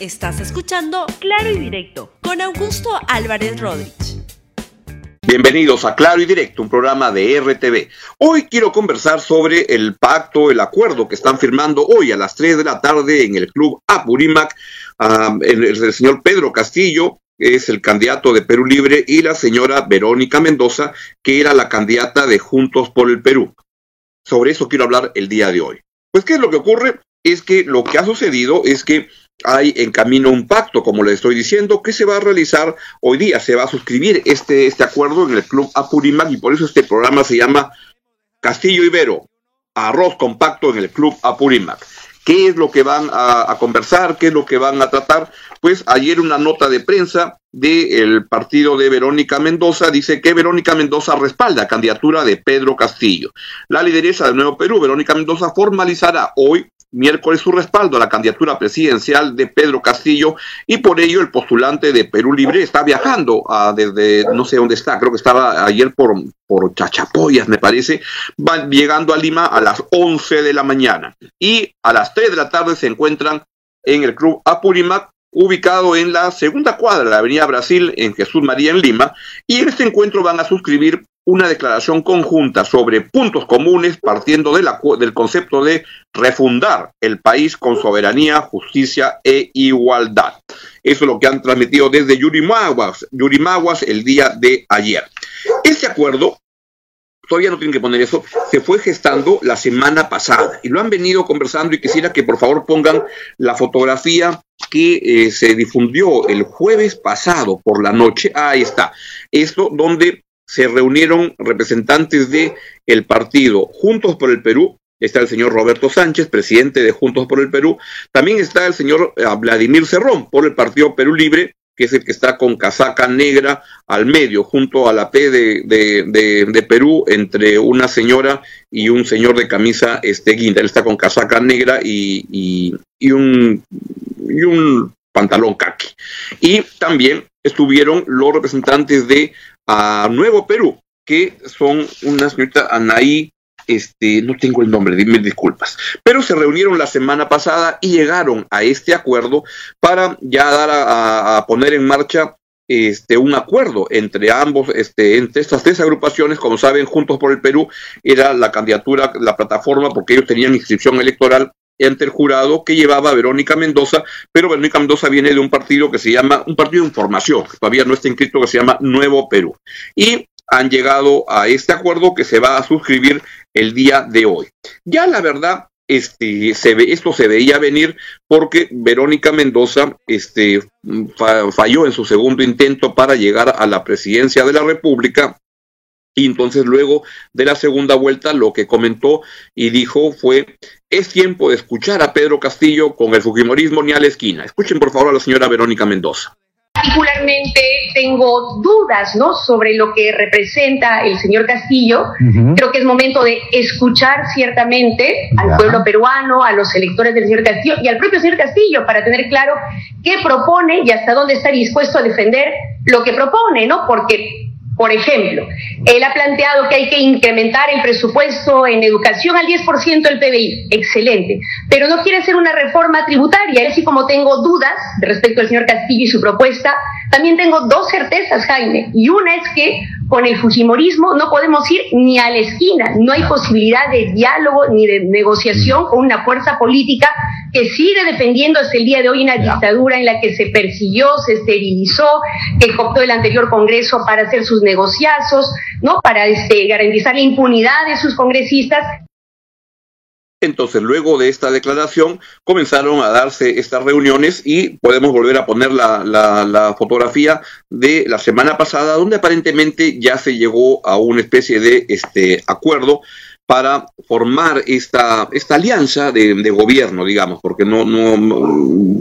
Estás escuchando Claro y Directo con Augusto Álvarez Rodríguez. Bienvenidos a Claro y Directo, un programa de RTV. Hoy quiero conversar sobre el pacto, el acuerdo que están firmando hoy a las 3 de la tarde en el Club Apurímac. el, señor Pedro Castillo, es el candidato de Perú Libre, y la señora Verónica Mendoza, que era la candidata de Juntos por el Perú. Sobre eso quiero hablar el día de hoy. Pues, ¿qué es lo que ocurre? Es que lo que ha sucedido es que hay en camino un pacto, como le estoy diciendo, que se va a realizar hoy día. Se va a suscribir este, este acuerdo en el Club Apurímac y por eso este programa se llama Castillo Ibero, arroz compacto en el Club Apurímac. ¿Qué es lo que van a, conversar? ¿Qué es lo que van a tratar? Pues ayer una nota de prensa del partido de Verónica Mendoza dice que Verónica Mendoza respalda candidatura de Pedro Castillo. La lideresa del Nuevo Perú, Verónica Mendoza, formalizará hoy miércoles su respaldo a la candidatura presidencial de Pedro Castillo y por ello el postulante de Perú Libre está viajando a, desde no sé dónde está, creo que estaba ayer por, por Chachapoyas, me parece, va llegando a Lima a las 11 de la mañana y a las 3 de la tarde se encuentran en el Club Apurímac ubicado en la segunda cuadra de la Avenida Brasil en Jesús María en Lima, y en este encuentro van a suscribir una declaración conjunta sobre puntos comunes partiendo de la, del concepto de refundar el país con soberanía, justicia e igualdad. Eso es lo que han transmitido desde Yurimaguas, Yurimaguas el día de ayer. Este acuerdo todavía no tienen que poner eso, se fue gestando la semana pasada y lo han venido conversando y quisiera que por favor pongan la fotografía que eh, se difundió el jueves pasado por la noche. ahí está. Esto donde se reunieron representantes de el partido Juntos por el Perú, está el señor Roberto Sánchez, presidente de Juntos por el Perú, también está el señor eh, Vladimir Cerrón por el partido Perú Libre, que es el que está con casaca negra al medio, junto a la P de, de, Perú, entre una señora y un señor de camisa este, guinda. Él está con casaca negra y, y, un, y un pantalón caqui. Y también estuvieron los representantes de a Nuevo Perú, que son una señorita Anaí, este, no tengo el nombre, dime disculpas, pero se reunieron la semana pasada y llegaron a este acuerdo para ya dar a, poner en marcha este, un acuerdo entre ambos, este, entre estas tres agrupaciones, como saben, Juntos por el Perú era la candidatura, la plataforma, porque ellos tenían inscripción electoral ante el jurado que llevaba Verónica Mendoza, pero Verónica Mendoza viene de un partido que se llama, un partido de información, que todavía no está inscrito, que se llama Nuevo Perú. Y han llegado a este acuerdo que se va a suscribir el día de hoy. Ya la verdad, este, se ve, esto se veía venir porque Verónica Mendoza este, falló en su segundo intento para llegar a la presidencia de la República y entonces luego de la segunda vuelta lo que comentó y dijo fue, es tiempo de escuchar a Pedro Castillo con el Fujimorismo ni a la esquina. Escuchen por favor a la señora Verónica Mendoza. Particularmente tengo dudas ¿no? sobre lo que representa el señor Castillo. Creo que es momento de escuchar ciertamente al pueblo peruano, a los electores del señor Castillo y al propio señor Castillo para tener claro qué propone y hasta dónde está dispuesto a defender lo que propone, ¿no? Porque por ejemplo, él ha planteado que hay que incrementar el presupuesto en educación al 10% del PBI. Excelente. Pero no quiere hacer una reforma tributaria. Así como tengo dudas respecto al señor Castillo y su propuesta, también tengo dos certezas, Jaime. Y una es que con el Fujimorismo no podemos ir ni a la esquina. No hay posibilidad de diálogo ni de negociación con una fuerza política que sigue defendiendo hasta el día de hoy una dictadura en la que se persiguió, se esterilizó, que cooptó el anterior Congreso para hacer sus negociazos, ¿no? Para este, garantizar la impunidad de sus congresistas. Entonces, luego de esta declaración, comenzaron a darse estas reuniones y podemos volver a poner la, la, fotografía de la semana pasada, donde aparentemente ya se llegó a una especie de este acuerdo para formar esta, esta alianza de, de gobierno, digamos, porque no, no,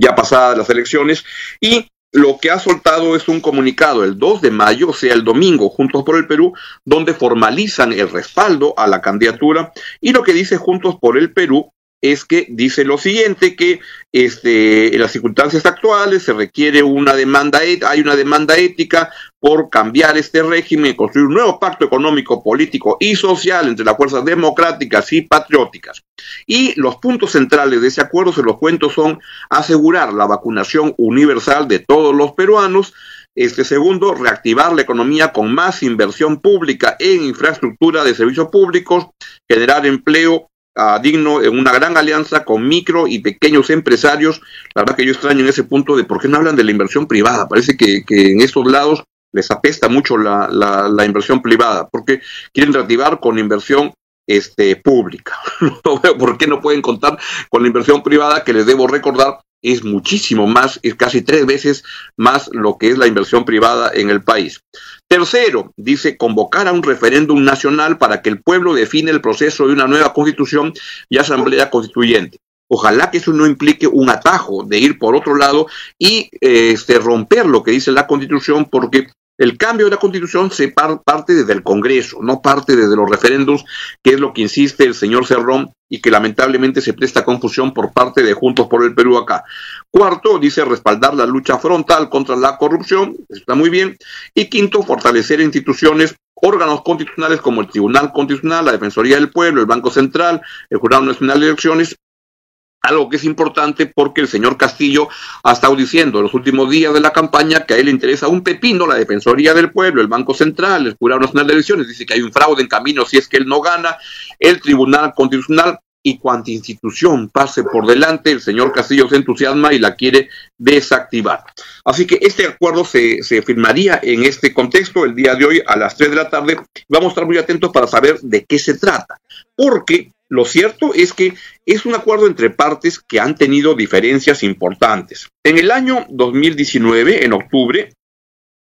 ya pasadas las elecciones, y lo que ha soltado es un comunicado el 2 de mayo, o sea, el domingo, Juntos por el Perú, donde formalizan el respaldo a la candidatura. Y lo que dice Juntos por el Perú es que dice lo siguiente, que este, en las circunstancias actuales se requiere una demanda, hay una demanda ética por cambiar este régimen, construir un nuevo pacto económico, político y social entre las fuerzas democráticas y patrióticas. Y los puntos centrales de ese acuerdo, se los cuento, son asegurar la vacunación universal de todos los peruanos, este segundo, reactivar la economía con más inversión pública en infraestructura de servicios públicos, generar empleo uh, digno en una gran alianza con micro y pequeños empresarios. La verdad que yo extraño en ese punto de por qué no hablan de la inversión privada. Parece que en estos lados les apesta mucho la, la, inversión privada, porque quieren reactivar con inversión este, pública. No veo por qué no pueden contar con la inversión privada, que les debo recordar es muchísimo más, es casi tres veces más lo que es la inversión privada en el país. Tercero, dice convocar a un referéndum nacional para que el pueblo define el proceso de una nueva constitución y asamblea constituyente. Ojalá que eso no implique un atajo de ir por otro lado y este, romper lo que dice la constitución, porque el cambio de la constitución se parte desde el Congreso, no parte desde los referéndums, que es lo que insiste el señor Cerrón y que lamentablemente se presta confusión por parte de Juntos por el Perú acá. Cuarto, dice respaldar la lucha frontal contra la corrupción, está muy bien. Y quinto, fortalecer instituciones, órganos constitucionales como el Tribunal Constitucional, la Defensoría del Pueblo, el Banco Central, el Jurado Nacional de Elecciones algo que es importante porque el señor Castillo ha estado diciendo en los últimos días de la campaña que a él le interesa un pepino la Defensoría del Pueblo, el Banco Central, el Jurado Nacional de Elecciones, dice que hay un fraude en camino si es que él no gana, el Tribunal Constitucional y cuanta institución pase por delante, el señor Castillo se entusiasma y la quiere desactivar. Así que este acuerdo se, se, firmaría en este contexto el día de hoy a las 3 de la tarde. Vamos a estar muy atentos para saber de qué se trata, porque lo cierto es que es un acuerdo entre partes que han tenido diferencias importantes. En el año 2019, en octubre,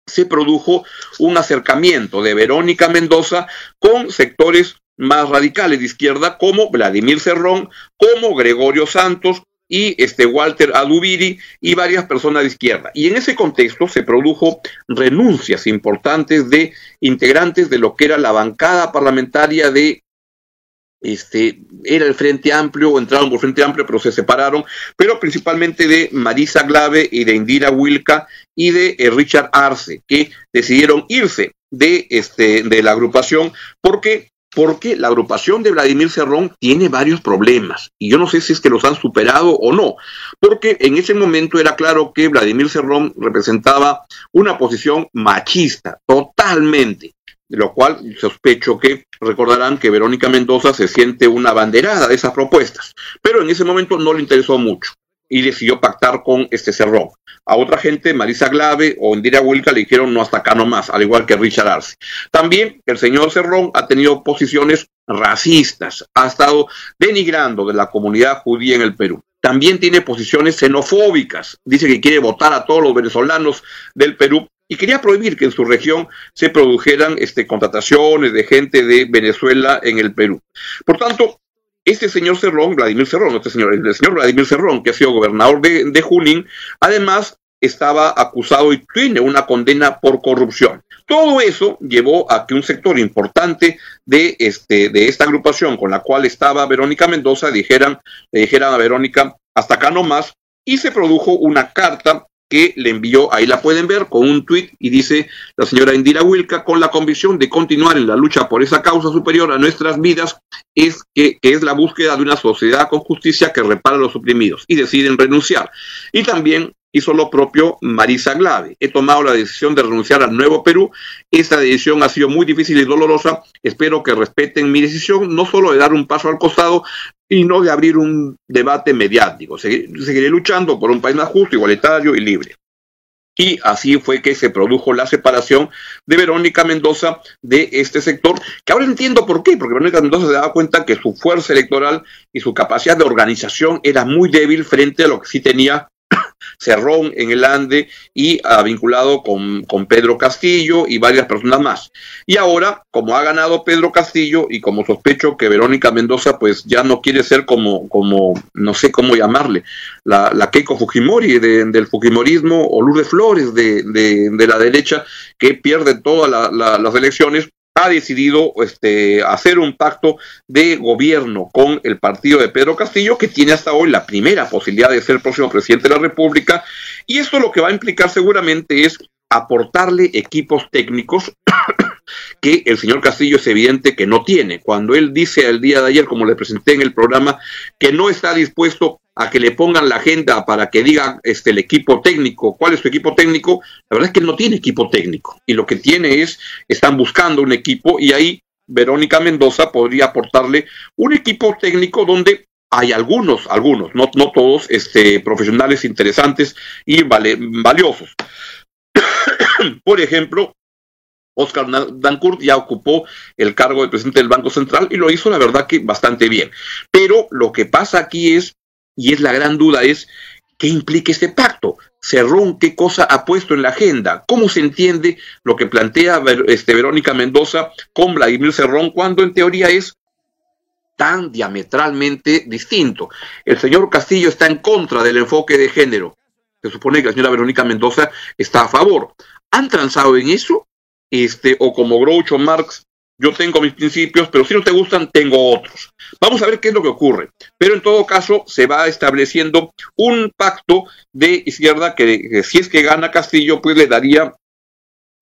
se produjo un acercamiento de Verónica Mendoza con sectores más radicales de izquierda como Vladimir Cerrón, como Gregorio Santos y este Walter Adubiri y varias personas de izquierda. Y en ese contexto se produjo renuncias importantes de integrantes de lo que era la bancada parlamentaria de este, era el Frente Amplio, entraron por Frente Amplio, pero se separaron, pero principalmente de Marisa Glave y de Indira Wilka y de eh, Richard Arce, que decidieron irse de, este, de la agrupación porque porque la agrupación de Vladimir Cerrón tiene varios problemas y yo no sé si es que los han superado o no, porque en ese momento era claro que Vladimir Cerrón representaba una posición machista, totalmente, de lo cual sospecho que recordarán que Verónica Mendoza se siente una banderada de esas propuestas, pero en ese momento no le interesó mucho y decidió pactar con este Cerrón. A otra gente, Marisa Glave o Indira Wilka, le dijeron no hasta acá nomás, al igual que Richard Arce. También el señor Cerrón ha tenido posiciones racistas, ha estado denigrando de la comunidad judía en el Perú. También tiene posiciones xenofóbicas, dice que quiere votar a todos los venezolanos del Perú y quería prohibir que en su región se produjeran este, contrataciones de gente de Venezuela en el Perú. Por tanto, este señor Cerrón, Vladimir Cerrón, este señor, el señor Vladimir Cerrón, que ha sido gobernador de, de Junín, además estaba acusado y tiene una condena por corrupción. Todo eso llevó a que un sector importante de, este, de esta agrupación con la cual estaba Verónica Mendoza dijeran, le dijeran a Verónica, hasta acá no más, y se produjo una carta que le envió, ahí la pueden ver, con un tuit y dice la señora Indira Wilka, con la convicción de continuar en la lucha por esa causa superior a nuestras vidas, es que, que es la búsqueda de una sociedad con justicia que repara a los oprimidos y deciden renunciar. Y también hizo lo propio Marisa Glave. He tomado la decisión de renunciar al Nuevo Perú. Esta decisión ha sido muy difícil y dolorosa. Espero que respeten mi decisión, no solo de dar un paso al costado, y no de abrir un debate mediático. Seguiré, luchando por un país más justo, igualitario y libre. Y así fue que se produjo la separación de Verónica Mendoza de este sector, que ahora entiendo por qué, porque Verónica Mendoza se daba cuenta que su fuerza electoral y su capacidad de organización era muy débil frente a lo que sí tenía Cerrón en el Ande y ha vinculado con, con, Pedro Castillo y varias personas más. Y ahora, como ha ganado Pedro Castillo y como sospecho que Verónica Mendoza pues ya no quiere ser como, como no sé cómo llamarle, la, la Keiko Fujimori de, del Fujimorismo o Lourdes Flores de, de, de la derecha que pierde todas la, la, las elecciones, ha decidido este, hacer un pacto de gobierno con el partido de Pedro Castillo, que tiene hasta hoy la primera posibilidad de ser el próximo presidente de la República. Y esto lo que va a implicar seguramente es aportarle equipos técnicos que el señor Castillo es evidente que no tiene. Cuando él dice el día de ayer, como le presenté en el programa, que no está dispuesto a que le pongan la agenda para que diga este, el equipo técnico, cuál es su equipo técnico, la verdad es que él no tiene equipo técnico. Y lo que tiene es, están buscando un equipo y ahí Verónica Mendoza podría aportarle un equipo técnico donde hay algunos, algunos, no, no todos, este, profesionales interesantes y vale, valiosos. Por ejemplo, Oscar Dancourt ya ocupó el cargo de presidente del Banco Central y lo hizo, la verdad, que bastante bien. Pero lo que pasa aquí es, y es la gran duda, es qué implica este pacto. Cerrón, ¿qué cosa ha puesto en la agenda? ¿Cómo se entiende lo que plantea este, Verónica Mendoza con Vladimir Cerrón cuando en teoría es tan diametralmente distinto? El señor Castillo está en contra del enfoque de género. Se supone que la señora Verónica Mendoza está a favor. ¿Han transado en eso? Este, o como Groucho Marx, yo tengo mis principios, pero si no te gustan, tengo otros. Vamos a ver qué es lo que ocurre. Pero en todo caso, se va estableciendo un pacto de izquierda que, si es que gana Castillo, pues le daría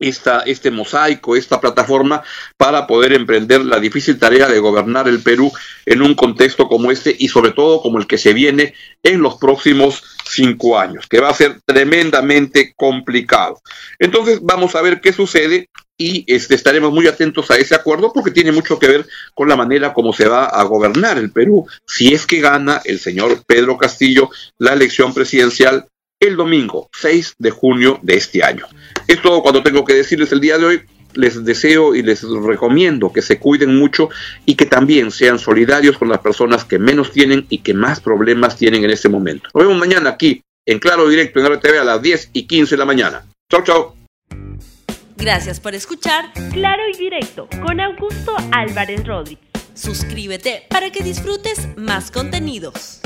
esta, este mosaico, esta plataforma para poder emprender la difícil tarea de gobernar el Perú en un contexto como este y sobre todo como el que se viene en los próximos cinco años, que va a ser tremendamente complicado. Entonces vamos a ver qué sucede y este, estaremos muy atentos a ese acuerdo porque tiene mucho que ver con la manera como se va a gobernar el Perú si es que gana el señor Pedro Castillo la elección presidencial el domingo 6 de junio de este año. Es todo cuando tengo que decirles el día de hoy. Les deseo y les recomiendo que se cuiden mucho y que también sean solidarios con las personas que menos tienen y que más problemas tienen en este momento. Nos vemos mañana aquí en Claro Directo en RTV a las 10 y 15 de la mañana. Chao, chao. Gracias por escuchar Claro y Directo con Augusto Álvarez Rodríguez. Suscríbete para que disfrutes más contenidos.